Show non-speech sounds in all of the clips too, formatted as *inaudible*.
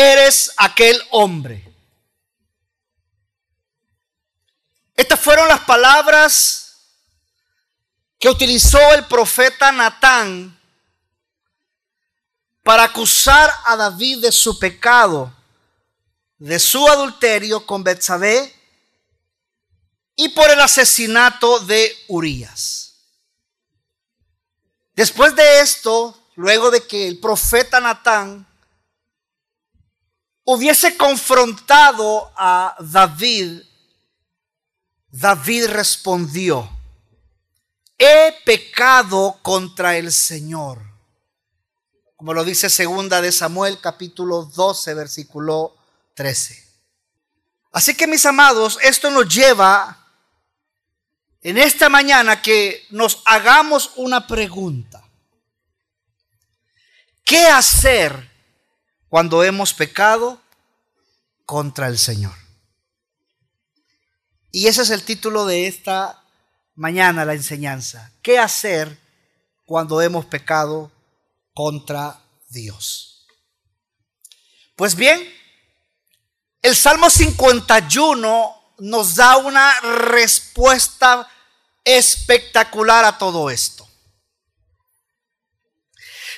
eres aquel hombre. Estas fueron las palabras que utilizó el profeta Natán para acusar a David de su pecado, de su adulterio con Betsabé y por el asesinato de Urías. Después de esto, luego de que el profeta Natán hubiese confrontado a David, David respondió, he pecado contra el Señor. Como lo dice segunda de Samuel capítulo 12 versículo 13. Así que mis amados, esto nos lleva en esta mañana que nos hagamos una pregunta. ¿Qué hacer cuando hemos pecado contra el Señor? Y ese es el título de esta mañana, la enseñanza. ¿Qué hacer cuando hemos pecado contra Dios? Pues bien, el Salmo 51 nos da una respuesta espectacular a todo esto.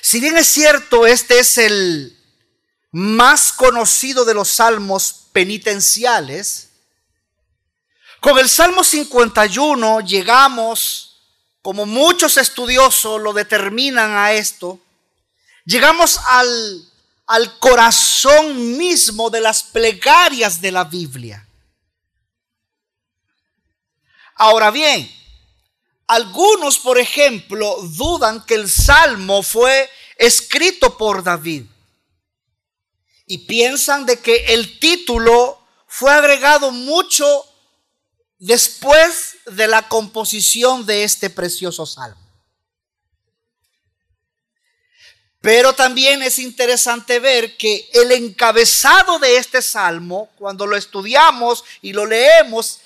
Si bien es cierto, este es el más conocido de los salmos penitenciales, con el Salmo 51 llegamos, como muchos estudiosos lo determinan a esto, llegamos al, al corazón mismo de las plegarias de la Biblia. Ahora bien, algunos, por ejemplo, dudan que el salmo fue escrito por David y piensan de que el título fue agregado mucho después de la composición de este precioso salmo. Pero también es interesante ver que el encabezado de este salmo, cuando lo estudiamos y lo leemos,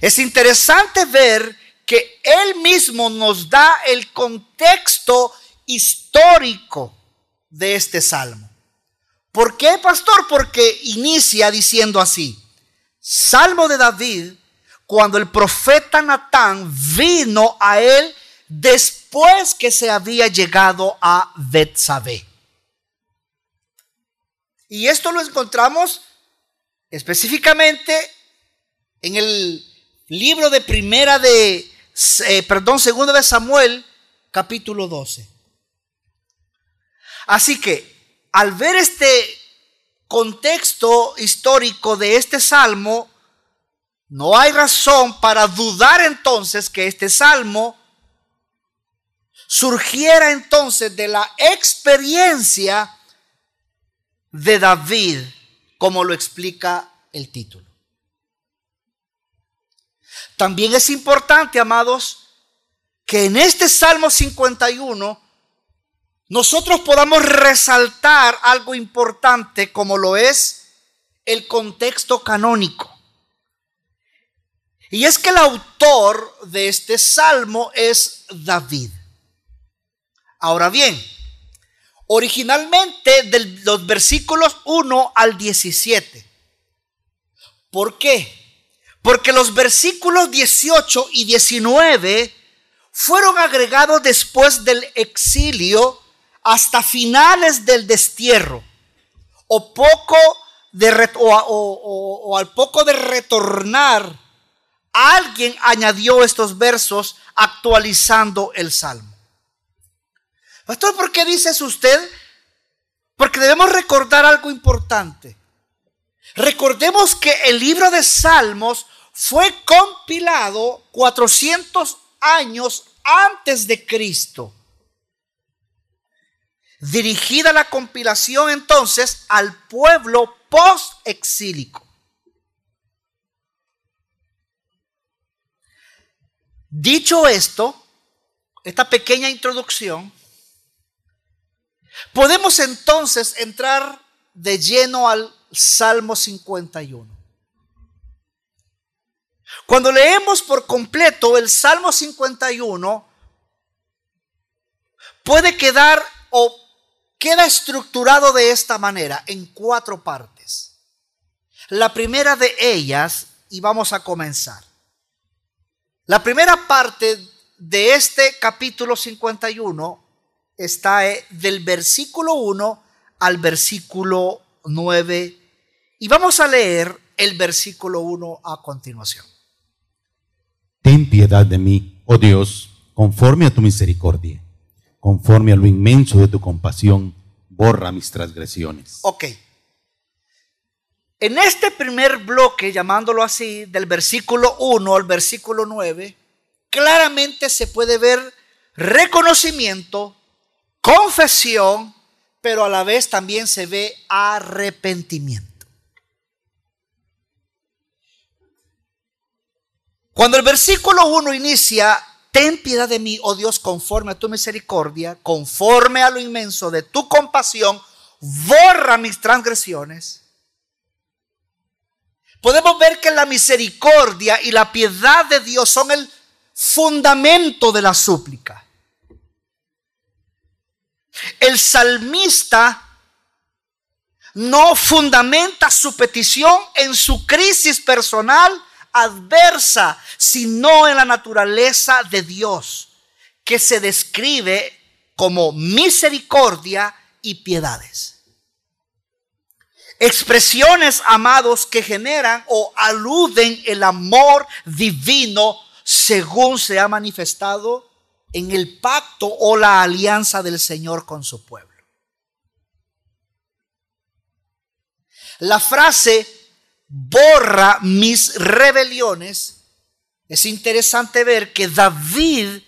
es interesante ver que Él mismo nos da el contexto histórico de este salmo. ¿Por qué, pastor? Porque inicia diciendo así, Salmo de David, cuando el profeta Natán vino a él después que se había llegado a Betsabé. Y esto lo encontramos específicamente en el libro de primera de, eh, perdón, segunda de Samuel, capítulo 12. Así que al ver este contexto histórico de este salmo, no hay razón para dudar entonces que este salmo surgiera entonces de la experiencia de David, como lo explica el título. También es importante, amados, que en este Salmo 51 nosotros podamos resaltar algo importante como lo es el contexto canónico. Y es que el autor de este salmo es David. Ahora bien, originalmente de los versículos 1 al 17. ¿Por qué? Porque los versículos 18 y 19 fueron agregados después del exilio hasta finales del destierro o poco de o, al poco de retornar alguien añadió estos versos actualizando el salmo. Pastor, ¿por qué dice eso usted? Porque debemos recordar algo importante. Recordemos que el libro de Salmos fue compilado 400 años antes de Cristo. Dirigida la compilación entonces al pueblo post-exílico. Dicho esto, esta pequeña introducción, podemos entonces entrar de lleno al Salmo 51. Cuando leemos por completo el Salmo 51, puede quedar o queda estructurado de esta manera, en cuatro partes. La primera de ellas, y vamos a comenzar. La primera parte de este capítulo 51 está eh, del versículo 1 al versículo 9 y vamos a leer el versículo 1 a continuación. Ten piedad de mí, oh Dios, conforme a tu misericordia, conforme a lo inmenso de tu compasión, borra mis transgresiones. Ok. En este primer bloque, llamándolo así, del versículo 1 al versículo 9, claramente se puede ver reconocimiento, confesión, pero a la vez también se ve arrepentimiento. Cuando el versículo 1 inicia, ten piedad de mí, oh Dios, conforme a tu misericordia, conforme a lo inmenso de tu compasión, borra mis transgresiones. Podemos ver que la misericordia y la piedad de Dios son el fundamento de la súplica. El salmista no fundamenta su petición en su crisis personal adversa, sino en la naturaleza de Dios, que se describe como misericordia y piedades. Expresiones, amados, que generan o aluden el amor divino según se ha manifestado en el pacto o la alianza del Señor con su pueblo. La frase borra mis rebeliones, es interesante ver que David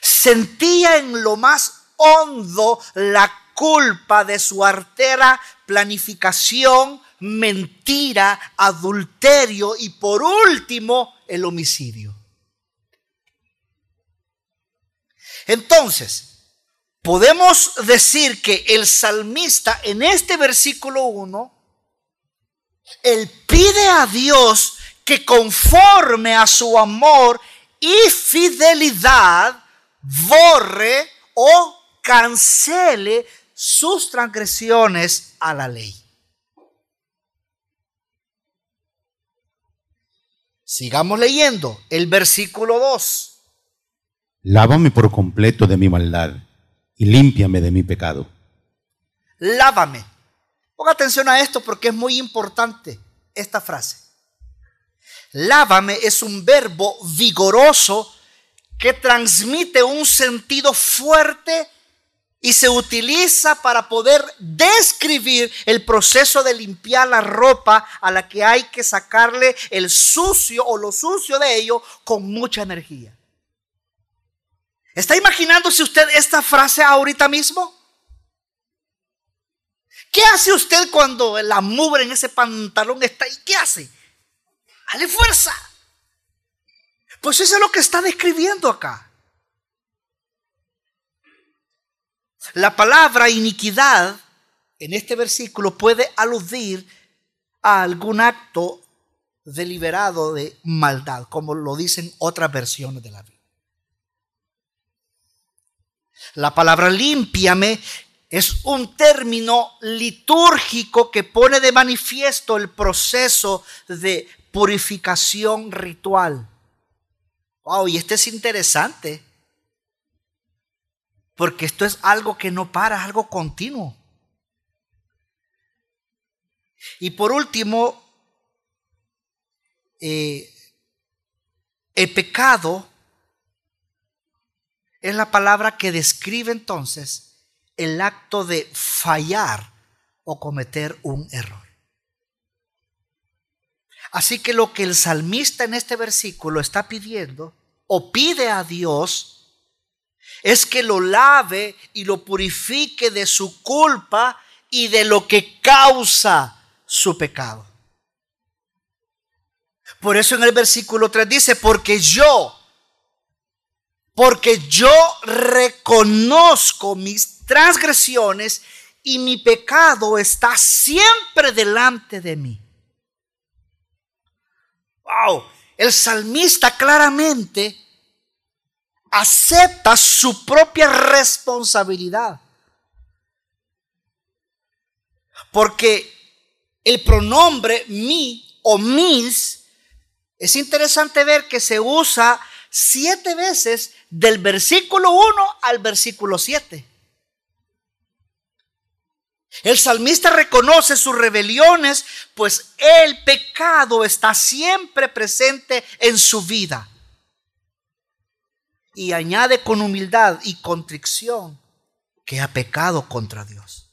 sentía en lo más hondo la culpa de su artera planificación, mentira, adulterio y por último el homicidio. Entonces, podemos decir que el salmista en este versículo 1, él pide a Dios que conforme a su amor y fidelidad, borre o cancele sus transgresiones a la ley. Sigamos leyendo el versículo 2. Lávame por completo de mi maldad y límpiame de mi pecado. Lávame. Ponga atención a esto porque es muy importante esta frase. Lávame es un verbo vigoroso que transmite un sentido fuerte y se utiliza para poder describir el proceso de limpiar la ropa a la que hay que sacarle el sucio o lo sucio de ello con mucha energía. ¿Está imaginándose usted esta frase ahorita mismo? ¿Qué hace usted cuando la mugre en ese pantalón está ahí? ¿Qué hace? Dale fuerza. Pues eso es lo que está describiendo acá. La palabra iniquidad en este versículo puede aludir a algún acto deliberado de maldad, como lo dicen otras versiones de la Biblia. La palabra límpiame es un término litúrgico que pone de manifiesto el proceso de purificación ritual. Wow, y este es interesante. Porque esto es algo que no para, es algo continuo. Y por último, eh, el pecado es la palabra que describe entonces el acto de fallar o cometer un error. Así que lo que el salmista en este versículo está pidiendo o pide a Dios es que lo lave y lo purifique de su culpa y de lo que causa su pecado. Por eso en el versículo 3 dice, porque yo, porque yo reconozco mis transgresiones y mi pecado está siempre delante de mí. Wow, el salmista claramente acepta su propia responsabilidad. porque el pronombre mi o mis es interesante ver que se usa siete veces del versículo 1 al versículo 7. El salmista reconoce sus rebeliones, pues el pecado está siempre presente en su vida. Y añade con humildad y contrición que ha pecado contra Dios,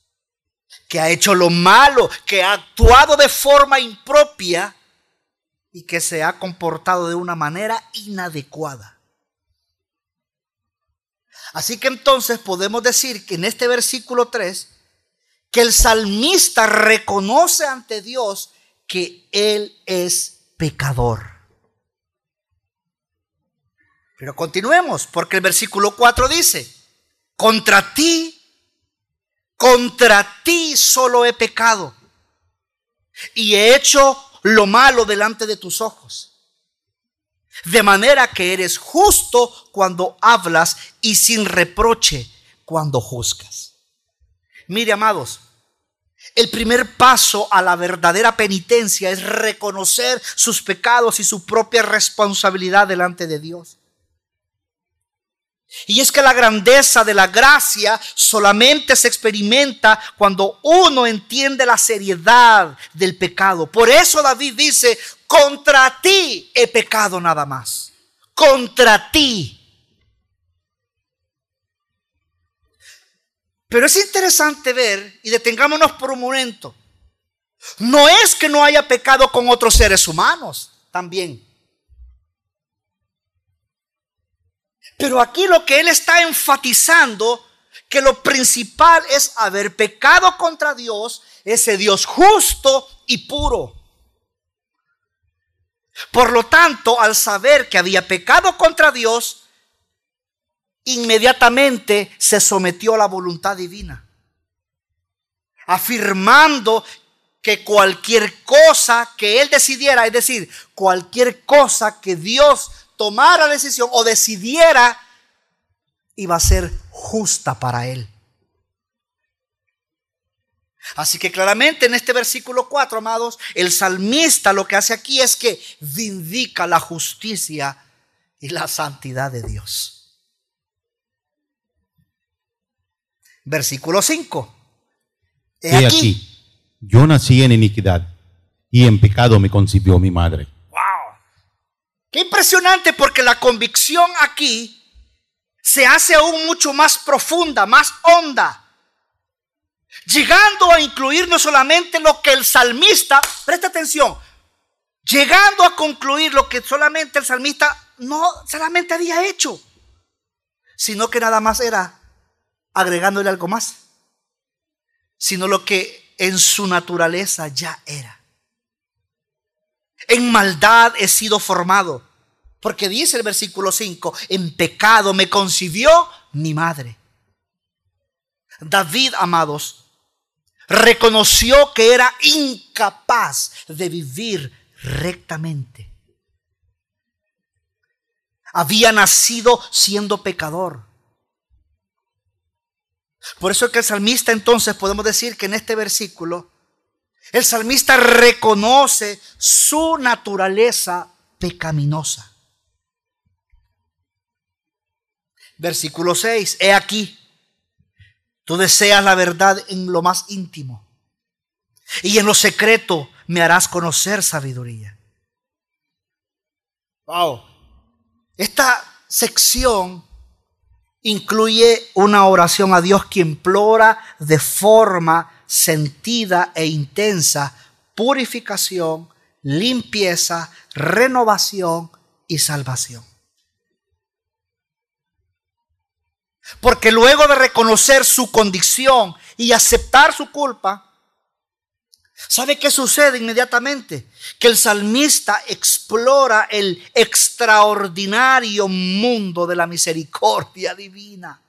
que ha hecho lo malo, que ha actuado de forma impropia y que se ha comportado de una manera inadecuada. Así que entonces podemos decir que en este versículo 3, que el salmista reconoce ante Dios que Él es pecador. Pero continuemos, porque el versículo 4 dice, contra ti, contra ti solo he pecado y he hecho lo malo delante de tus ojos. De manera que eres justo cuando hablas y sin reproche cuando juzgas. Mire, amados, el primer paso a la verdadera penitencia es reconocer sus pecados y su propia responsabilidad delante de Dios. Y es que la grandeza de la gracia solamente se experimenta cuando uno entiende la seriedad del pecado. Por eso David dice, contra ti he pecado nada más. Contra ti. Pero es interesante ver, y detengámonos por un momento, no es que no haya pecado con otros seres humanos también. Pero aquí lo que él está enfatizando, que lo principal es haber pecado contra Dios, ese Dios justo y puro. Por lo tanto, al saber que había pecado contra Dios, inmediatamente se sometió a la voluntad divina, afirmando que cualquier cosa que él decidiera, es decir, cualquier cosa que Dios tomara decisión o decidiera, iba a ser justa para él. Así que claramente en este versículo 4, amados, el salmista lo que hace aquí es que vindica la justicia y la santidad de Dios. Versículo 5. He, aquí. yo nací en iniquidad y en pecado me concibió mi madre. ¡Wow! Qué impresionante porque la convicción aquí se hace aún mucho más profunda, más honda. Llegando a incluir no solamente lo que el salmista, presta atención, llegando a concluir lo que solamente el salmista no solamente había hecho, sino que nada más era agregándole algo más, sino lo que en su naturaleza ya era. En maldad he sido formado, porque dice el versículo 5, en pecado me concibió mi madre. David, amados, reconoció que era incapaz de vivir rectamente. Había nacido siendo pecador. Por eso que el salmista entonces podemos decir que en este versículo el salmista reconoce su naturaleza pecaminosa. Versículo 6, he aquí, tú deseas la verdad en lo más íntimo y en lo secreto me harás conocer sabiduría. Wow. Esta sección incluye una oración a Dios que implora de forma sentida e intensa purificación, limpieza, renovación y salvación. Porque luego de reconocer su condición y aceptar su culpa, ¿Sabe qué sucede inmediatamente? Que el salmista explora el extraordinario mundo de la misericordia divina.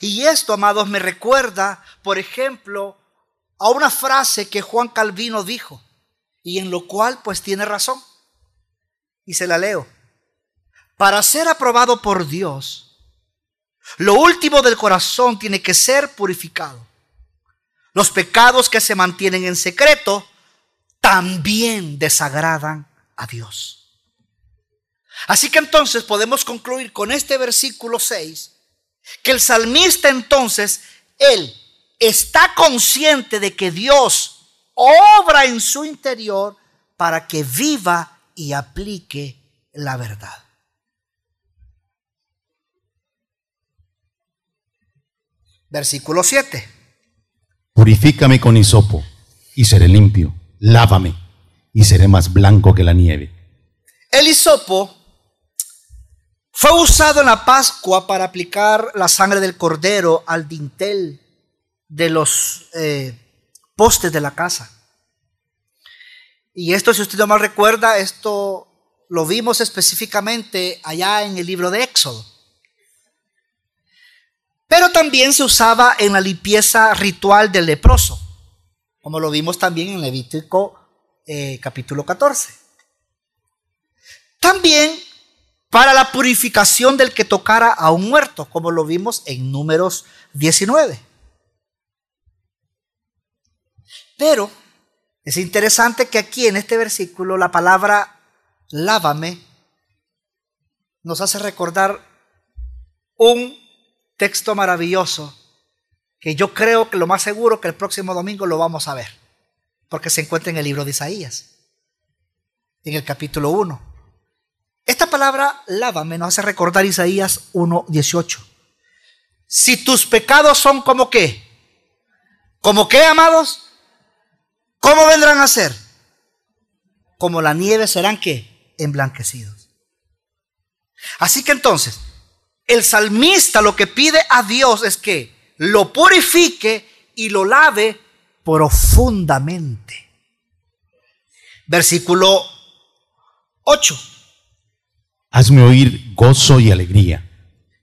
Y esto, amados, me recuerda, por ejemplo, a una frase que Juan Calvino dijo, y en lo cual pues tiene razón. Y se la leo. Para ser aprobado por Dios, lo último del corazón tiene que ser purificado Los pecados que se mantienen en secreto también desagradan a Dios. Así que entonces podemos concluir con este versículo 6 que el salmista entonces, él está consciente de que Dios obra en su interior para que viva y aplique la verdad. Versículo 7. Purifícame con hisopo y seré limpio. Lávame y seré más blanco que la nieve. El hisopo fue usado en la Pascua para aplicar la sangre del cordero al dintel de los eh, postes de la casa. Y esto, si usted no mal recuerda, esto lo vimos específicamente allá en el libro de Éxodo. Pero también se usaba en la limpieza ritual del leproso, como lo vimos también en Levítico eh, capítulo 14. También para la purificación del que tocara a un muerto, como lo vimos en números 19. Pero es interesante que aquí en este versículo la palabra lávame nos hace recordar un texto maravilloso que yo creo que lo más seguro que el próximo domingo lo vamos a ver, porque se encuentra en el libro de Isaías, en el capítulo 1. Esta palabra lávame nos hace recordar Isaías 1:18. Si tus pecados son como qué, como qué, amados, ¿cómo vendrán a ser? Como la nieve serán qué, emblanquecidos. Así que entonces, el salmista lo que pide a Dios es que lo purifique y lo lave profundamente. Versículo 8. Hazme oír gozo y alegría,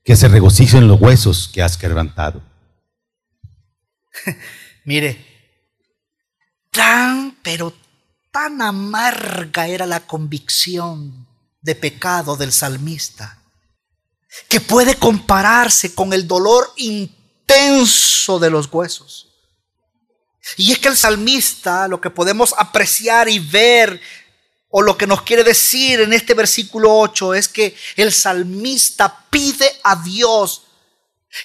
que se regocijen los huesos que has quebrantado. *laughs* Mire, tan, pero tan amarga era la convicción de pecado del salmista que puede compararse con el dolor intenso de los huesos. Y es que el salmista, lo que podemos apreciar y ver, o lo que nos quiere decir en este versículo 8, es que el salmista pide a Dios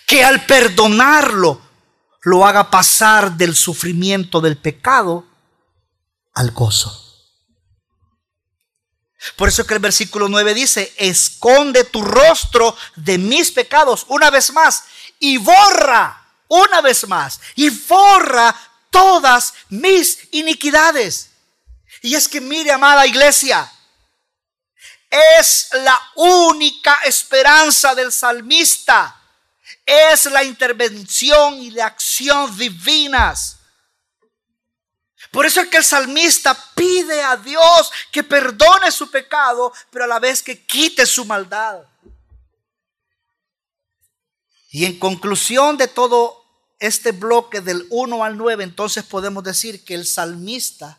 que al perdonarlo, lo haga pasar del sufrimiento del pecado al gozo. Por eso que el versículo 9 dice, esconde tu rostro de mis pecados una vez más y borra una vez más y borra todas mis iniquidades. Y es que mire, amada iglesia, es la única esperanza del salmista. Es la intervención y la acción divinas por eso es que el salmista pide a Dios que perdone su pecado, pero a la vez que quite su maldad. Y en conclusión de todo este bloque del 1 al 9, entonces podemos decir que el salmista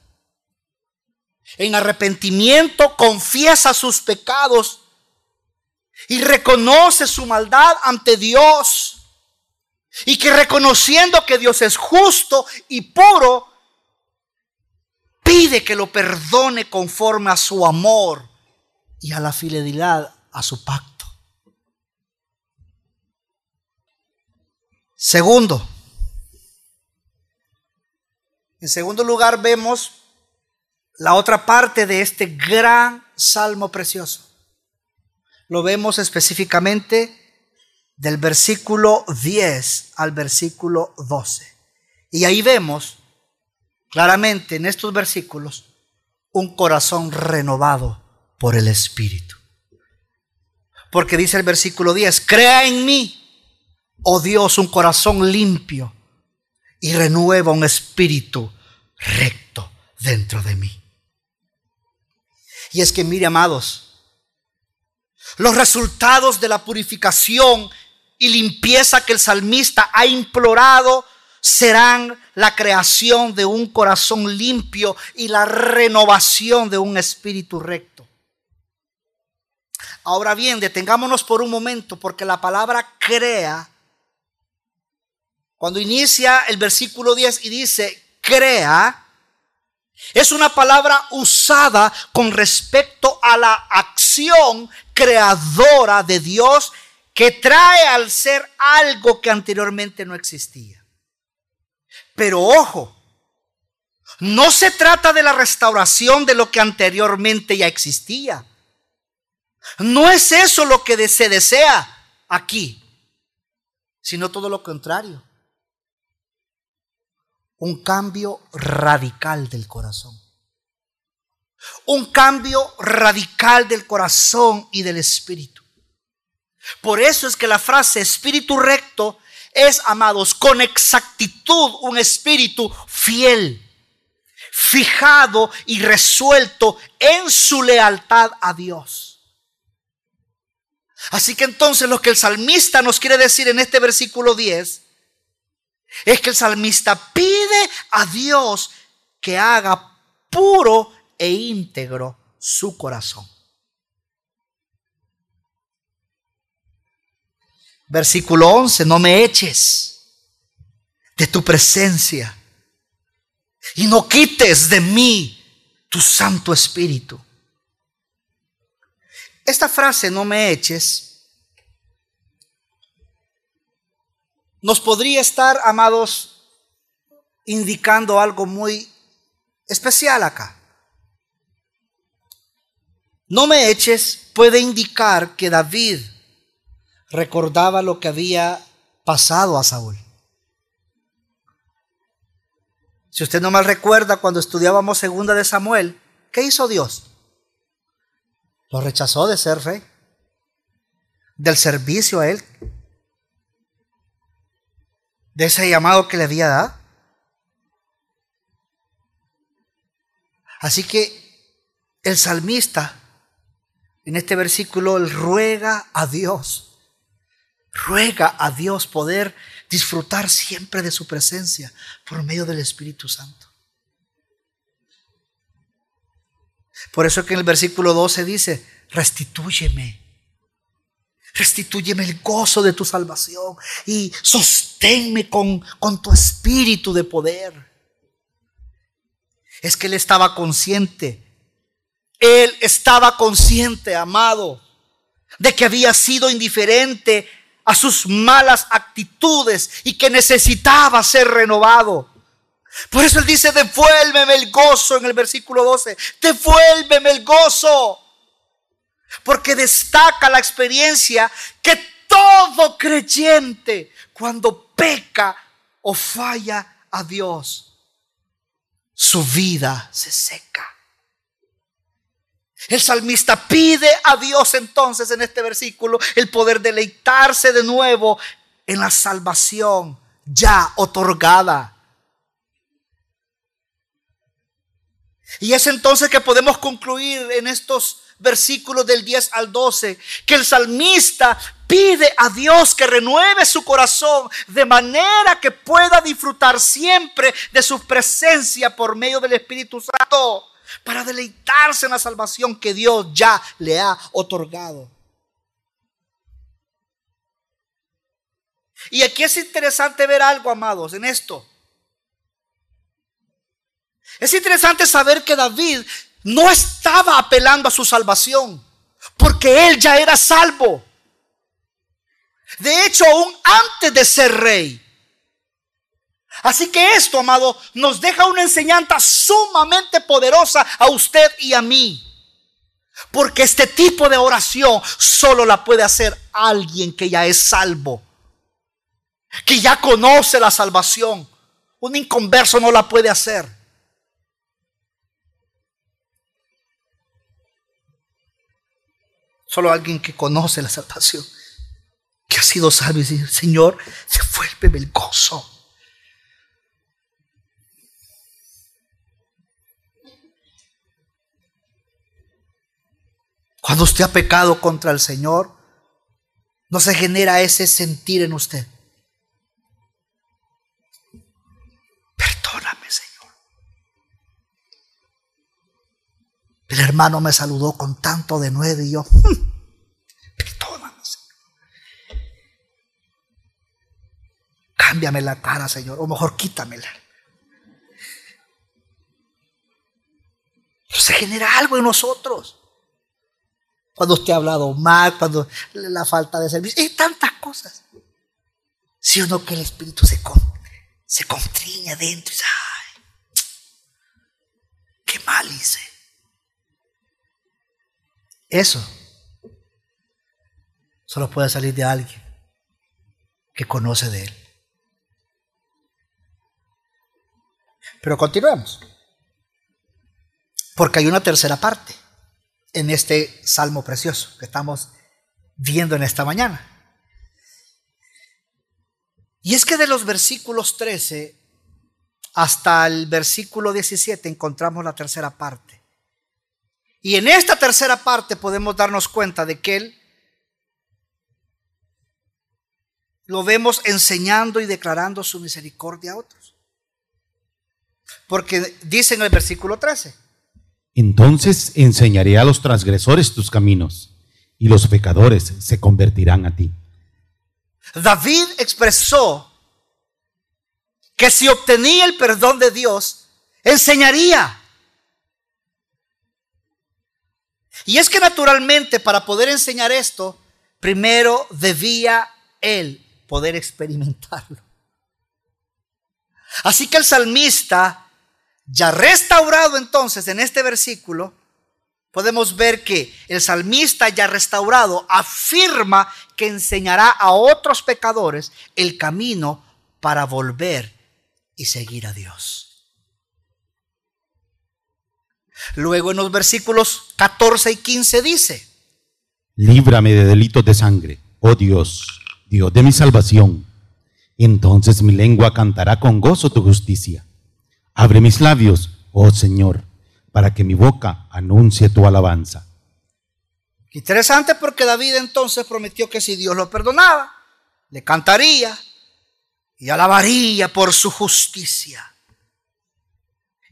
en arrepentimiento confiesa sus pecados y reconoce su maldad ante Dios. Y que reconociendo que Dios es justo y puro, pide que lo perdone conforme a su amor y a la fidelidad a su pacto. Segundo, en segundo lugar vemos la otra parte de este gran salmo precioso. Lo vemos específicamente del versículo 10 al versículo 12. Y ahí vemos claramente en estos versículos un corazón renovado por el Espíritu. Porque dice el versículo 10, crea en mí, oh Dios, un corazón limpio y renueva un espíritu recto dentro de mí. Y es que mire, amados, los resultados de la purificación y limpieza que el salmista ha implorado serán la creación de un corazón limpio y la renovación de un espíritu recto. Ahora bien, detengámonos por un momento porque la palabra crea cuando inicia el versículo 10 y dice, crea, es una palabra usada con respecto a la acción creadora de Dios que trae al ser algo que anteriormente no existía. Pero ojo, no se trata de la restauración de lo que anteriormente ya existía. No es eso lo que se desea aquí, sino todo lo contrario. Un cambio radical del corazón. Un cambio radical del corazón y del espíritu. Por eso es que la frase espíritu recto es, amados, con exactitud un espíritu fiel, fijado y resuelto en su lealtad a Dios. Así que entonces lo que el salmista nos quiere decir en este versículo 10 es que el salmista pide a Dios que haga puro e íntegro su corazón. Versículo 11, no me eches de tu presencia y no quites de mí tu Santo Espíritu. Esta frase, no me eches, nos podría estar, amados, indicando algo muy especial acá. No me eches puede indicar que David recordaba lo que había pasado a Saúl. Si usted no mal recuerda cuando estudiábamos segunda de Samuel, ¿qué hizo Dios? Lo rechazó de ser rey, del servicio a él, de ese llamado que le había dado. Así que el salmista en este versículo él ruega a Dios ruega a Dios poder disfrutar siempre de su presencia por medio del Espíritu Santo. Por eso que en el versículo 12 dice, restitúyeme. Restitúyeme el gozo de tu salvación y sosténme con, con tu espíritu de poder. Es que él estaba consciente. Él estaba consciente, amado, de que había sido indiferente a sus malas actitudes y que necesitaba ser renovado. Por eso él dice, devuélveme el gozo en el versículo 12, devuélveme el gozo. Porque destaca la experiencia que todo creyente cuando peca o falla a Dios, su vida se seca. El salmista pide a Dios entonces en este versículo el poder deleitarse de nuevo en la salvación ya otorgada. Y es entonces que podemos concluir en estos versículos del 10 al 12 que el salmista pide a Dios que renueve su corazón de manera que pueda disfrutar siempre de su presencia por medio del Espíritu Santo para deleitarse en la salvación que Dios ya le ha otorgado. Y aquí es interesante ver algo, amados, en esto. Es interesante saber que David no estaba apelando a su salvación, porque él ya era salvo. De hecho, aún antes de ser rey, Así que esto, amado, nos deja una enseñanza sumamente poderosa a usted y a mí. Porque este tipo de oración solo la puede hacer alguien que ya es salvo. Que ya conoce la salvación. Un inconverso no la puede hacer. Solo alguien que conoce la salvación. Que ha sido salvo y dice, Señor, devuélveme el gozo Usted ha pecado contra el Señor, no se genera ese sentir en usted. Perdóname, Señor. El hermano me saludó con tanto de nuevo y yo, hmm, perdóname, Señor. cámbiame la cara, Señor, o mejor quítamela. se genera algo en nosotros. Cuando usted ha hablado mal, cuando la falta de servicio, y tantas cosas. Si uno que el Espíritu se, se constriña dentro y dice, ay, qué mal hice. Eso solo puede salir de alguien que conoce de Él. Pero continuemos. Porque hay una tercera parte en este salmo precioso que estamos viendo en esta mañana. Y es que de los versículos 13 hasta el versículo 17 encontramos la tercera parte. Y en esta tercera parte podemos darnos cuenta de que Él lo vemos enseñando y declarando su misericordia a otros. Porque dice en el versículo 13. Entonces enseñaré a los transgresores tus caminos y los pecadores se convertirán a ti. David expresó que si obtenía el perdón de Dios, enseñaría. Y es que naturalmente para poder enseñar esto, primero debía él poder experimentarlo. Así que el salmista, ya restaurado entonces en este versículo, podemos ver que el salmista ya restaurado afirma que enseñará a otros pecadores el camino para volver y seguir a Dios. Luego en los versículos 14 y 15 dice, Líbrame de delitos de sangre, oh Dios Dios de mi salvación. Entonces mi lengua cantará con gozo tu justicia. Abre mis labios, oh Señor, para que mi boca anuncie tu alabanza. Interesante porque David entonces prometió que si Dios lo perdonaba, le cantaría y alabaría por su justicia.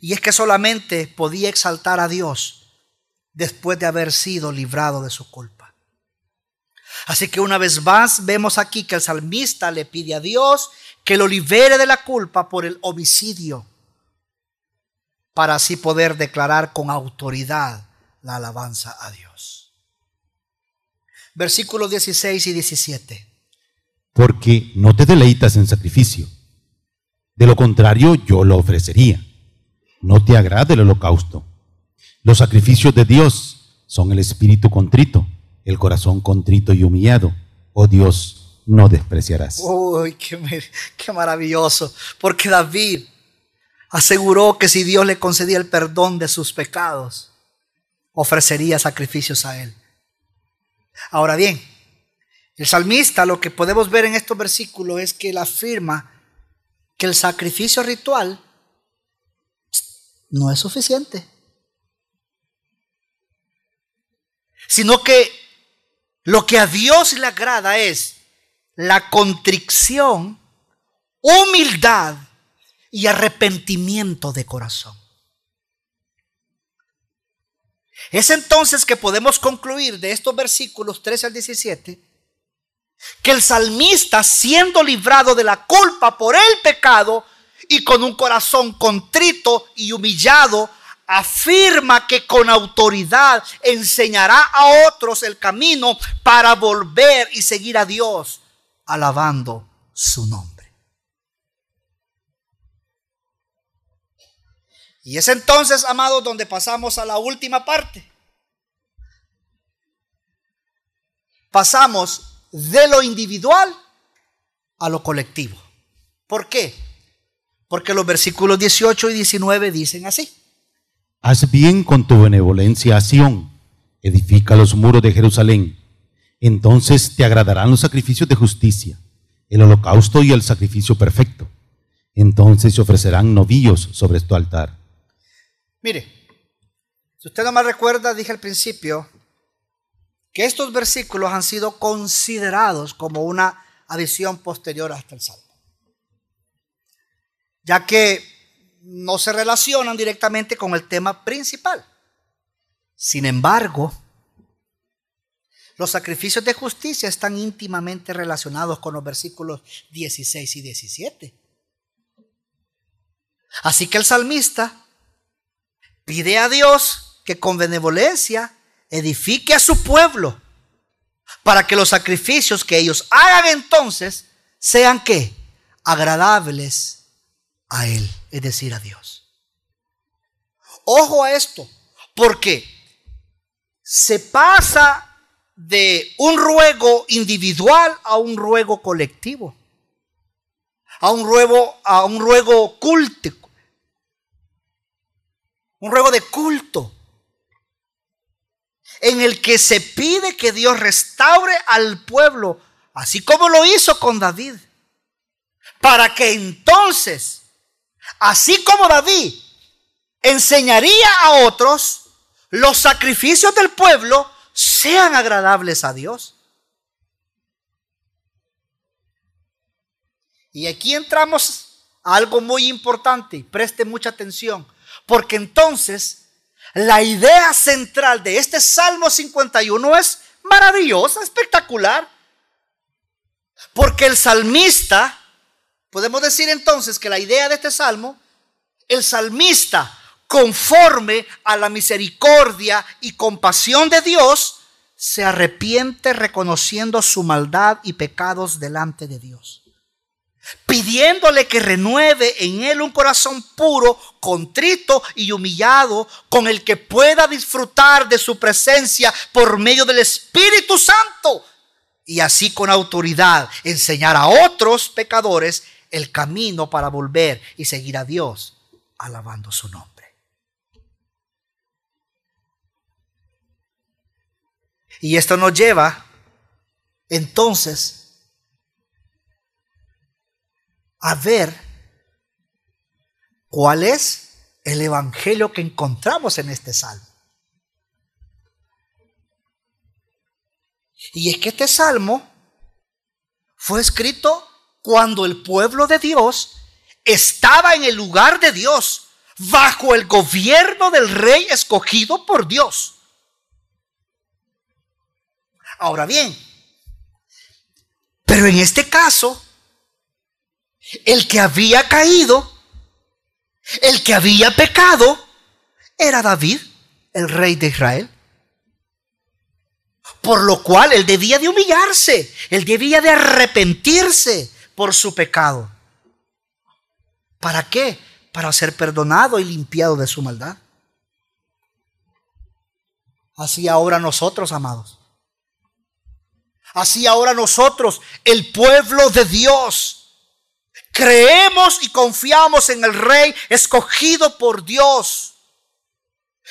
Y es que solamente podía exaltar a Dios después de haber sido librado de su culpa. Así que una vez más vemos aquí que el salmista le pide a Dios que lo libere de la culpa por el homicidio, para así poder declarar con autoridad la alabanza a Dios. Versículos 16 y 17. Porque no te deleitas en sacrificio. De lo contrario, yo lo ofrecería. No te agrada el holocausto. Los sacrificios de Dios son el espíritu contrito el corazón contrito y humillado, oh Dios, no despreciarás. Uy, qué, qué maravilloso, porque David aseguró que si Dios le concedía el perdón de sus pecados, ofrecería sacrificios a él. Ahora bien, el salmista lo que podemos ver en estos versículos es que él afirma que el sacrificio ritual no es suficiente, sino que lo que a Dios le agrada es la contrición, humildad y arrepentimiento de corazón. Es entonces que podemos concluir de estos versículos 13 al 17 que el salmista, siendo librado de la culpa por el pecado y con un corazón contrito y humillado, afirma que con autoridad enseñará a otros el camino para volver y seguir a Dios, alabando su nombre. Y es entonces, amados, donde pasamos a la última parte. Pasamos de lo individual a lo colectivo. ¿Por qué? Porque los versículos 18 y 19 dicen así. Haz bien con tu benevolencia a Sión, edifica los muros de Jerusalén. Entonces te agradarán los sacrificios de justicia, el holocausto y el sacrificio perfecto. Entonces se ofrecerán novillos sobre tu altar. Mire, si usted no me recuerda, dije al principio que estos versículos han sido considerados como una adición posterior hasta el Salmo. Ya que no se relacionan directamente con el tema principal. Sin embargo, Los sacrificios de justicia están íntimamente relacionados con los versículos 16 y 17. Así que el salmista pide a Dios que con benevolencia edifique a su pueblo para que los sacrificios que ellos hagan entonces sean que agradables a Él, es decir, a Dios. Ojo a esto, porque se pasa de un ruego individual a un ruego colectivo, a un ruego, a un ruego culto, un ruego de culto, en el que se pide que Dios restaure al pueblo, así como lo hizo con David, para que entonces, así como David enseñaría a otros, los sacrificios del pueblo sean agradables a Dios. Y aquí entramos a algo muy importante, preste mucha atención, porque entonces la idea central de este Salmo 51 es maravillosa, espectacular, porque el salmista, podemos decir entonces que la idea de este Salmo, el salmista conforme a la misericordia y compasión de Dios, se arrepiente reconociendo su maldad y pecados delante de Dios. Pidiéndole que renueve en él un corazón puro, contrito y humillado, con el que pueda disfrutar de su presencia por medio del Espíritu Santo. Y así con autoridad enseñar a otros pecadores el camino para volver y seguir a Dios, alabando su nombre. Y esto nos lleva entonces a ver cuál es el evangelio que encontramos en este salmo. Y es que este salmo fue escrito cuando el pueblo de Dios estaba en el lugar de Dios, bajo el gobierno del rey escogido por Dios. Ahora bien, pero en este caso, el que había caído, el que había pecado, era David, el rey de Israel. Por lo cual él debía de humillarse, él debía de arrepentirse por su pecado. ¿Para qué? Para ser perdonado y limpiado de su maldad. Así ahora nosotros, amados. Así ahora nosotros, el pueblo de Dios, creemos y confiamos en el Rey escogido por Dios.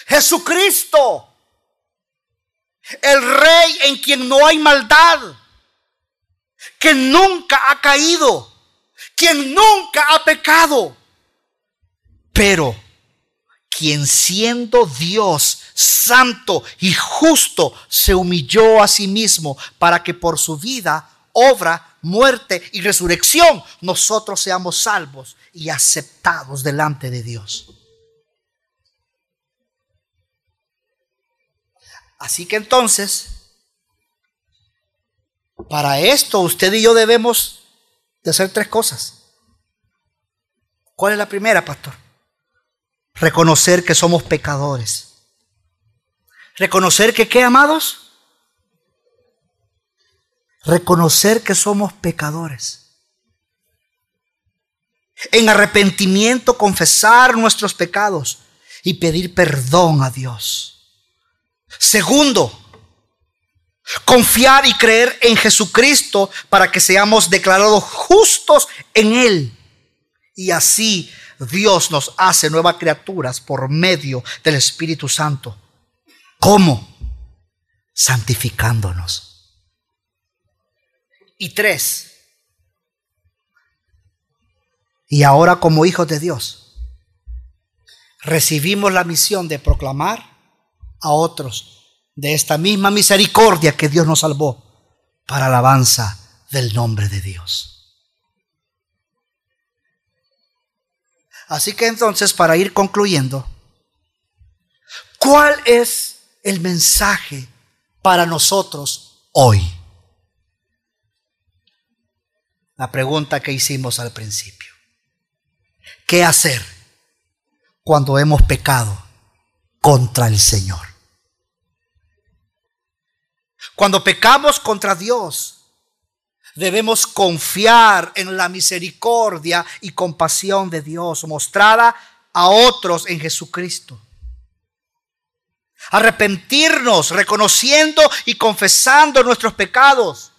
Jesucristo. El Rey en quien no hay maldad. Que nunca ha caído. Quien nunca ha pecado. Pero quien siendo Dios santo y justo se humilló a sí mismo para que por su vida, obra, muerte y resurrección nosotros seamos salvos y aceptados delante de Dios. Así que entonces, para esto usted y yo debemos de hacer tres cosas. ¿Cuál es la primera, pastor? Reconocer que somos pecadores. Reconocer que qué, amados? Reconocer que somos pecadores. En arrepentimiento confesar nuestros pecados y pedir perdón a Dios. Segundo, confiar y creer en Jesucristo para que seamos declarados justos en Él. Y así Dios nos hace nuevas criaturas por medio del Espíritu Santo. ¿Cómo? Santificándonos. Y tres, y ahora como hijos de Dios, recibimos la misión de proclamar a otros de esta misma misericordia que Dios nos salvó para alabanza del nombre de Dios. Así que entonces, para ir concluyendo, ¿cuál es el mensaje para nosotros hoy. La pregunta que hicimos al principio. ¿Qué hacer cuando hemos pecado contra el Señor? Cuando pecamos contra Dios, debemos confiar en la misericordia y compasión de Dios mostrada a otros en Jesucristo. Arrepentirnos, reconociendo y confesando nuestros pecados.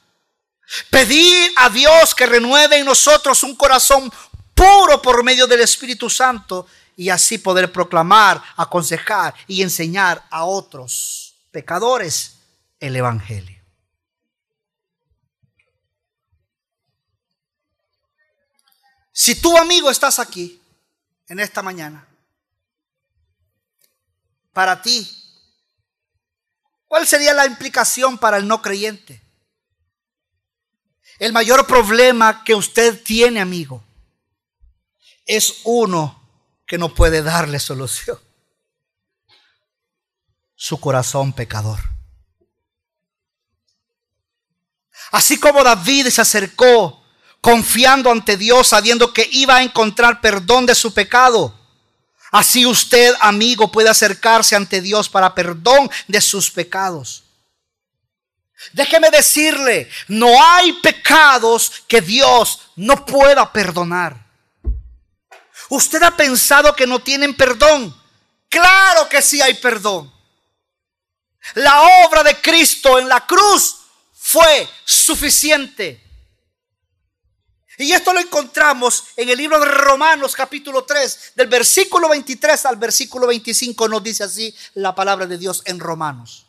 Pedir a Dios que renueve en nosotros un corazón puro por medio del Espíritu Santo y así poder proclamar, aconsejar y enseñar a otros pecadores el Evangelio. Si tu amigo estás aquí en esta mañana, para ti, ¿cuál sería la implicación para el no creyente? El mayor problema que usted tiene, amigo, es uno que no puede darle solución. Su corazón pecador. Así como David se acercó confiando ante Dios, sabiendo que iba a encontrar perdón de su pecado. Así usted, amigo, puede acercarse ante Dios para perdón de sus pecados. Déjeme decirle, no hay pecados que Dios no pueda perdonar. ¿Usted ha pensado que no tienen perdón? Claro que sí hay perdón. La obra de Cristo en la cruz fue suficiente. Y esto lo encontramos en el libro de Romanos capítulo 3, del versículo 23 al versículo 25 nos dice así la palabra de Dios en Romanos.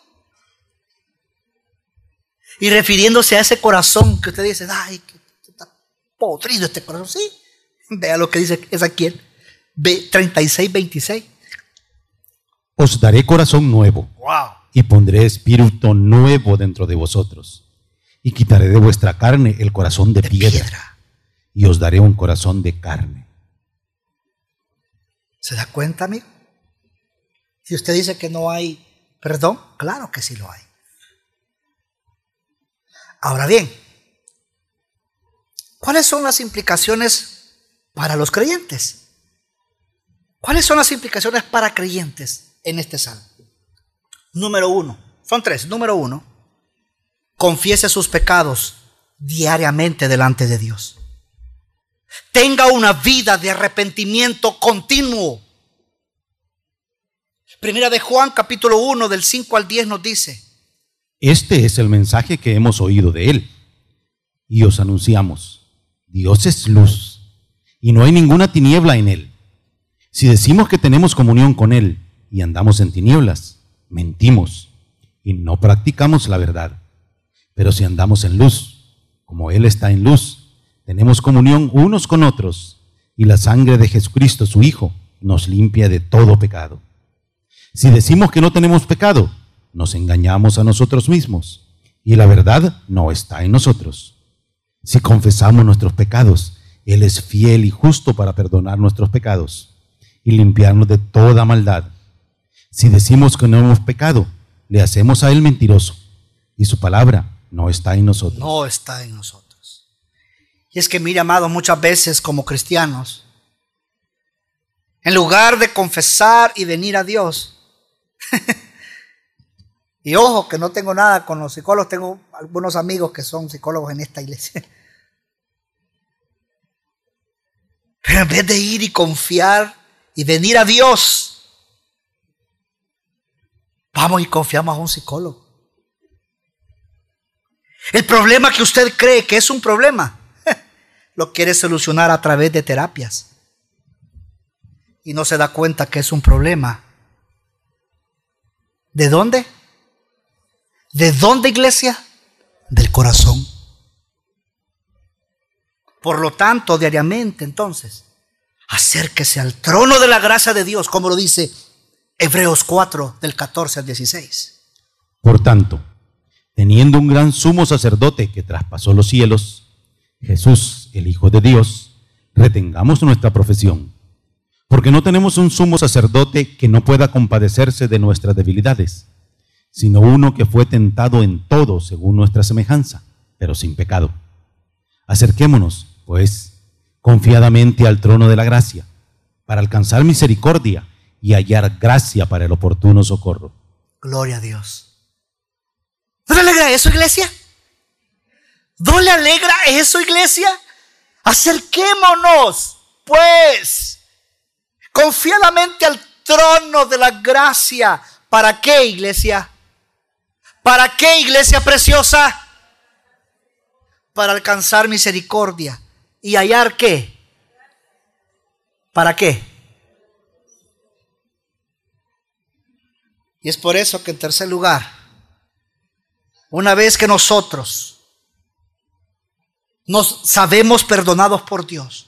Y refiriéndose a ese corazón que usted dice, ay, que está podrido este corazón. Sí, vea lo que dice Ezequiel 36, 26. Os daré corazón nuevo y pondré espíritu nuevo dentro de vosotros y quitaré de vuestra carne el corazón de, piedra, y os daré un corazón de carne. ¿Se da cuenta, amigo? Si usted dice que no hay perdón, claro que sí lo hay. Ahora bien, ¿cuáles son las implicaciones para los creyentes? ¿Cuáles son las implicaciones para creyentes en este salmo? Número uno, son tres. Número uno, confiese sus pecados diariamente delante de Dios. Tenga una vida de arrepentimiento continuo. Primera de Juan capítulo 1 del 5 al 10 nos dice. Este es el mensaje que hemos oído de Él. Y os anunciamos, Dios es luz y no hay ninguna tiniebla en Él. Si decimos que tenemos comunión con Él y andamos en tinieblas, mentimos y no practicamos la verdad. Pero si andamos en luz, como Él está en luz, tenemos comunión unos con otros, y la sangre de Jesucristo, su Hijo, nos limpia de todo pecado. Si decimos que no tenemos pecado, nos engañamos a nosotros mismos, y la verdad no está en nosotros. Si confesamos nuestros pecados, Él es fiel y justo para perdonar nuestros pecados y limpiarnos de toda maldad. Si decimos que no hemos pecado, le hacemos a Él mentiroso, y su palabra no está en nosotros. No está en nosotros. Y es que, mire, amado, muchas veces como cristianos, en lugar de confesar y venir a Dios, y ojo que no tengo nada con los psicólogos, tengo algunos amigos que son psicólogos en esta iglesia. *laughs* Pero en vez de ir y confiar y venir a Dios, vamos y confiamos a un psicólogo. El problema que usted cree que es un problema, *laughs* lo quiere solucionar a través de terapias. Y no se da cuenta que es un problema. ¿De dónde? ¿De dónde, iglesia? del corazón. Por lo tanto, diariamente, entonces, acérquese al trono de la gracia de Dios, como lo dice Hebreos 4, del 14 al 16. Por tanto, teniendo un gran sumo sacerdote que traspasó los cielos, Jesús, el Hijo de Dios, retengamos nuestra profesión, porque no tenemos un sumo sacerdote que no pueda compadecerse de nuestras debilidades, sino uno que fue tentado en todo según nuestra semejanza, pero sin pecado. Acerquémonos, pues, confiadamente al trono de la gracia, para alcanzar misericordia y hallar gracia para el oportuno socorro. Gloria a Dios. ¿No le alegra eso, iglesia? ¿No le alegra eso, iglesia? Acerquémonos, pues, confiadamente al trono de la gracia. ¿Para qué, iglesia? ¿Para qué, iglesia preciosa? Para alcanzar misericordia y hallar qué. ¿Para qué? Y es por eso que en tercer lugar, una vez que nosotros nos sabemos perdonados por Dios,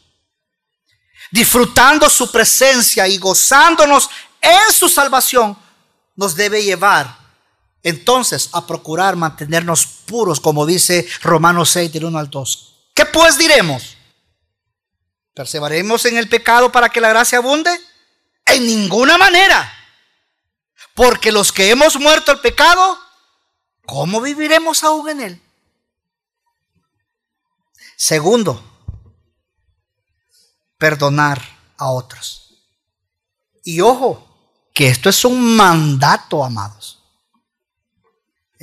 disfrutando su presencia y gozándonos en su salvación, nos debe llevar entonces a procurar mantenernos puros, como dice Romanos 6, del 1 al 2. ¿Qué pues diremos? ¿Perseveraremos en el pecado para que la gracia abunde? En ninguna manera. Porque los que hemos muerto al pecado, ¿cómo viviremos aún en él? Segundo, perdonar a otros. Y ojo, que esto es un mandato, amados.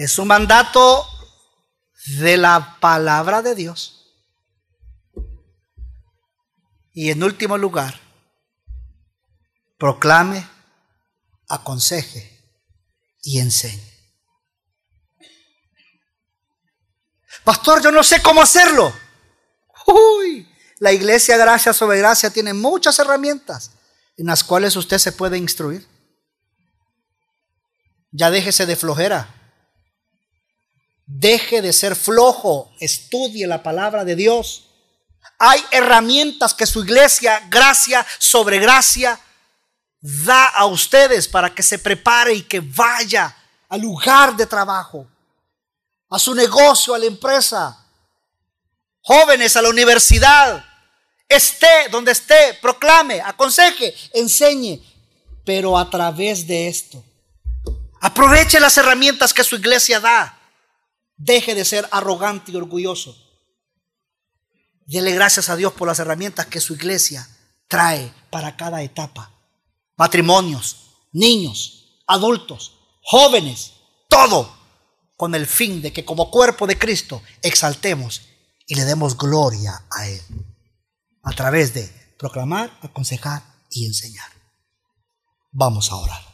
Es un mandato de la palabra de Dios. Y en último lugar, proclame, aconseje y enseñe. Pastor, yo no sé cómo hacerlo. Uy, la iglesia Gracia sobre Gracia tiene muchas herramientas en las cuales usted se puede instruir. Ya déjese de flojera. Deje de ser flojo. Estudie la palabra de Dios. Hay herramientas que su iglesia, gracia sobre gracia, da a ustedes para que se prepare y que vaya al lugar de trabajo, a su negocio, a la empresa, jóvenes a la universidad, esté donde esté, proclame, aconseje, enseñe, pero a través de esto. Aproveche las herramientas que su iglesia da. Deje de ser arrogante y orgulloso. Dele gracias a Dios por las herramientas que su iglesia trae para cada etapa. Matrimonios, niños, adultos, jóvenes, todo con el fin de que como cuerpo de Cristo exaltemos y le demos gloria a Él a través de proclamar, aconsejar y enseñar. Vamos a orar.